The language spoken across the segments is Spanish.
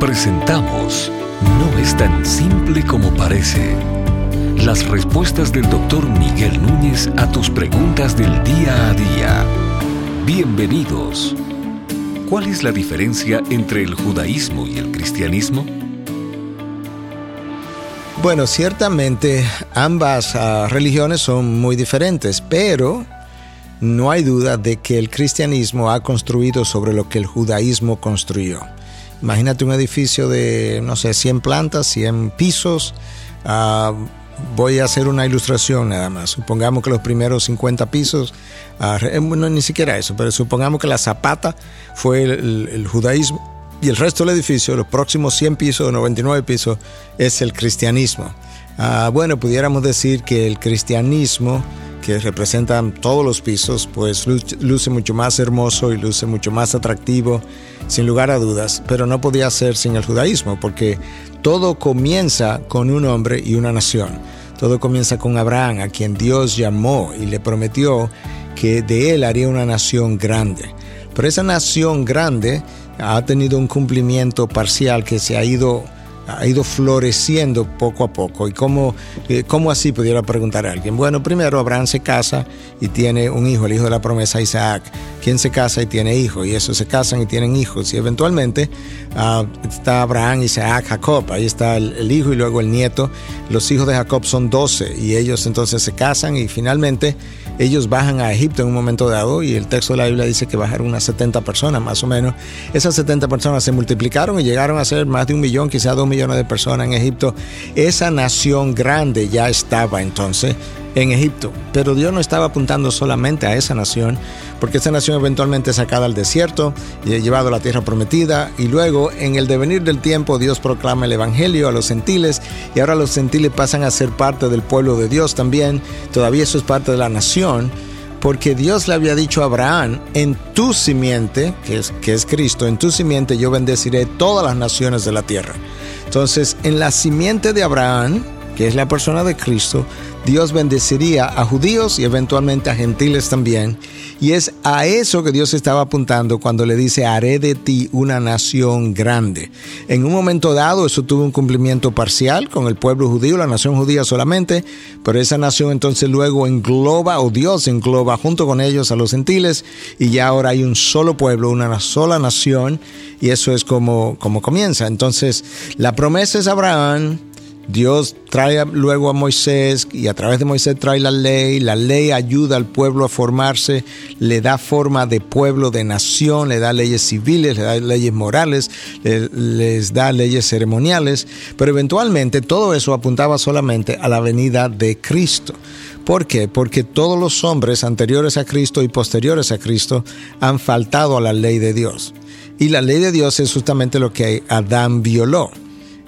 Presentamos No es tan simple como parece. Las respuestas del doctor Miguel Núñez a tus preguntas del día a día. Bienvenidos. ¿Cuál es la diferencia entre el judaísmo y el cristianismo? Bueno, ciertamente ambas uh, religiones son muy diferentes, pero no hay duda de que el cristianismo ha construido sobre lo que el judaísmo construyó. Imagínate un edificio de, no sé, 100 plantas, 100 pisos. Uh, voy a hacer una ilustración nada más. Supongamos que los primeros 50 pisos, uh, no ni siquiera eso, pero supongamos que la zapata fue el, judaísmo y el resto del edificio, los próximos 100 pisos, 99 pisos, es el cristianismo. Uh, bueno, pudiéramos decir que el cristianismo que representan todos los pisos, pues luce mucho más hermoso y luce mucho más atractivo, sin lugar a dudas, pero no podía ser sin el judaísmo, porque todo comienza con un hombre y una nación. Todo comienza con Abraham, a quien Dios llamó y le prometió que de él haría una nación grande. Pero esa nación grande ha tenido un cumplimiento parcial que se ha ido ha ido floreciendo poco a poco. ¿Y cómo, eh, cómo así pudiera preguntar a alguien? Bueno, primero Abraham se casa y tiene un hijo, el hijo de la promesa Isaac. ¿Quién se casa y tiene hijo? Y esos se casan y tienen hijos. Y eventualmente uh, está Abraham, Isaac, Jacob. Ahí está el, el, hijo y luego el nieto. Los hijos de Jacob son doce y ellos entonces se casan y finalmente ellos bajan a Egipto en un momento dado y el texto de la Biblia dice que bajaron unas 70 personas más o menos. Esas 70 personas se multiplicaron y llegaron a ser más de un millón, quizás dos millones de personas en Egipto. Esa nación grande ya estaba entonces en Egipto. Pero Dios no estaba apuntando solamente a esa nación, porque esa nación eventualmente es sacada al desierto y llevado a la tierra prometida. Y luego, en el devenir del tiempo, Dios proclama el Evangelio a los gentiles y ahora los gentiles pasan a ser parte del pueblo de Dios también. Todavía eso es parte de la nación. Porque Dios le había dicho a Abraham, en tu simiente, que es, que es Cristo, en tu simiente yo bendeciré todas las naciones de la tierra. Entonces, en la simiente de Abraham, que es la persona de Cristo, Dios bendeciría a judíos y eventualmente a gentiles también. Y es a eso que Dios estaba apuntando cuando le dice, haré de ti una nación grande. En un momento dado eso tuvo un cumplimiento parcial con el pueblo judío, la nación judía solamente, pero esa nación entonces luego engloba, o Dios engloba junto con ellos a los gentiles, y ya ahora hay un solo pueblo, una sola nación, y eso es como, como comienza. Entonces, la promesa es Abraham, Dios trae luego a Moisés y a través de Moisés trae la ley, la ley ayuda al pueblo a formarse, le da forma de pueblo, de nación, le da leyes civiles, le da leyes morales, les da leyes ceremoniales, pero eventualmente todo eso apuntaba solamente a la venida de Cristo. ¿Por qué? Porque todos los hombres anteriores a Cristo y posteriores a Cristo han faltado a la ley de Dios. Y la ley de Dios es justamente lo que Adán violó.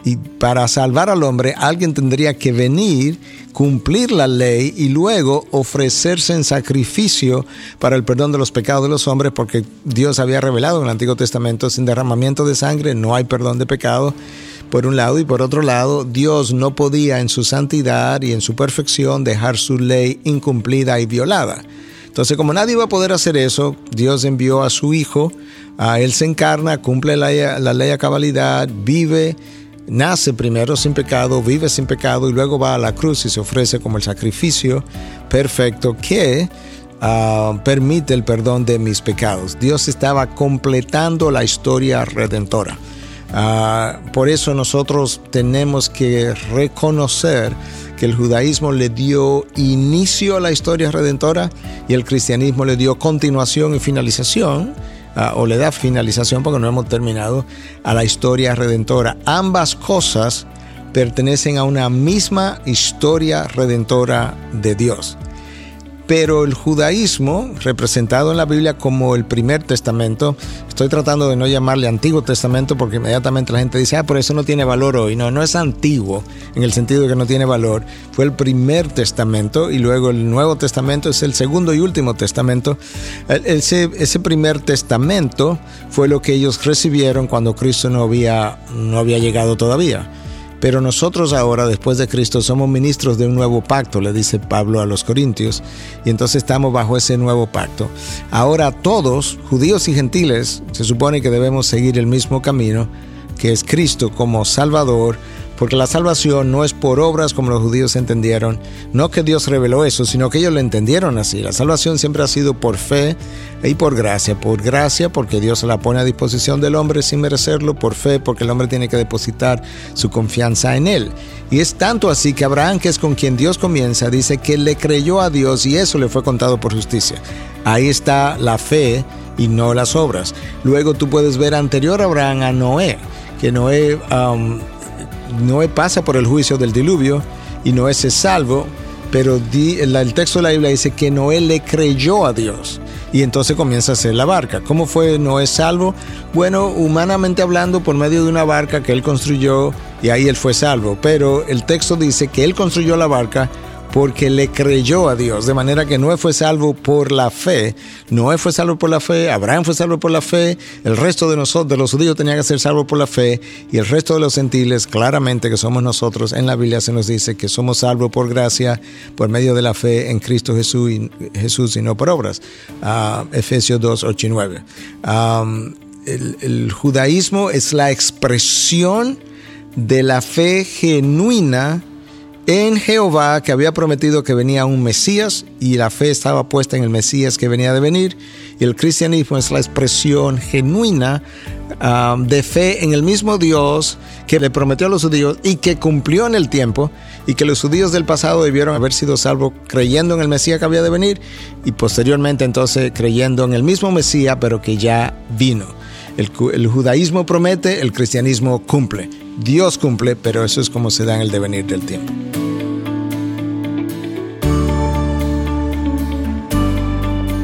Y para salvar al hombre, alguien tendría que venir, cumplir la ley y luego ofrecerse en sacrificio para el perdón de los pecados de los hombres, porque Dios había revelado en el Antiguo Testamento, sin derramamiento de sangre no hay perdón de pecado, por un lado, y por otro lado, Dios no podía en su santidad y en su perfección dejar su ley incumplida y violada. Entonces, como nadie iba a poder hacer eso, Dios envió a su Hijo, a Él se encarna, cumple la, la ley a cabalidad, vive, nace primero sin pecado, vive sin pecado y luego va a la cruz y se ofrece como el sacrificio perfecto que uh, permite el perdón de mis pecados. Dios estaba completando la historia redentora. Uh, por eso nosotros tenemos que reconocer que el judaísmo le dio inicio a la historia redentora y el cristianismo le dio continuación y finalización uh, o le da finalización porque no hemos terminado a la historia redentora. Ambas cosas pertenecen a una misma historia redentora de Dios. Pero el judaísmo, representado en la Biblia como el primer testamento, estoy tratando de no llamarle Antiguo Testamento porque inmediatamente la gente dice, ah, por eso no tiene valor hoy. No, no es antiguo en el sentido de que no tiene valor. Fue el primer testamento y luego el Nuevo Testamento es el segundo y último testamento. Ese, ese primer testamento fue lo que ellos recibieron cuando Cristo no había, no había llegado todavía. Pero nosotros ahora, después de Cristo, somos ministros de un nuevo pacto, le dice Pablo a los Corintios, y entonces estamos bajo ese nuevo pacto. Ahora todos, judíos y gentiles, se supone que debemos seguir el mismo camino, que es Cristo como Salvador, porque la salvación no es por obras como los judíos entendieron, no que Dios reveló eso, sino que ellos lo entendieron así. La salvación siempre ha sido por fe y por gracia. Por gracia porque Dios la pone a disposición del hombre sin merecerlo, por fe porque el hombre tiene que depositar su confianza en él. Y es tanto así que Abraham, que es con quien Dios comienza, dice que le creyó a Dios y eso le fue contado por justicia. Ahí está la fe y no las obras. Luego tú puedes ver anterior a Abraham a Noé, que Noé... Um, Noé pasa por el juicio del diluvio y Noé se salvo, pero el texto de la Biblia dice que Noé le creyó a Dios y entonces comienza a hacer la barca. ¿Cómo fue Noé salvo? Bueno, humanamente hablando, por medio de una barca que él construyó y ahí él fue salvo, pero el texto dice que él construyó la barca porque le creyó a Dios, de manera que Noé fue salvo por la fe. Noé fue salvo por la fe, Abraham fue salvo por la fe, el resto de nosotros, de los judíos, tenía que ser salvo por la fe, y el resto de los gentiles, claramente que somos nosotros, en la Biblia se nos dice que somos salvos por gracia, por medio de la fe en Cristo Jesús y, Jesús y no por obras. Uh, Efesios 2, 8 y 9. el, el judaísmo es la expresión de la fe genuina en Jehová que había prometido que venía un Mesías y la fe estaba puesta en el Mesías que venía de venir. Y el cristianismo es la expresión genuina um, de fe en el mismo Dios que le prometió a los judíos y que cumplió en el tiempo y que los judíos del pasado debieron haber sido salvos creyendo en el Mesías que había de venir y posteriormente entonces creyendo en el mismo Mesías pero que ya vino. El, el judaísmo promete, el cristianismo cumple. Dios cumple, pero eso es como se da en el devenir del tiempo.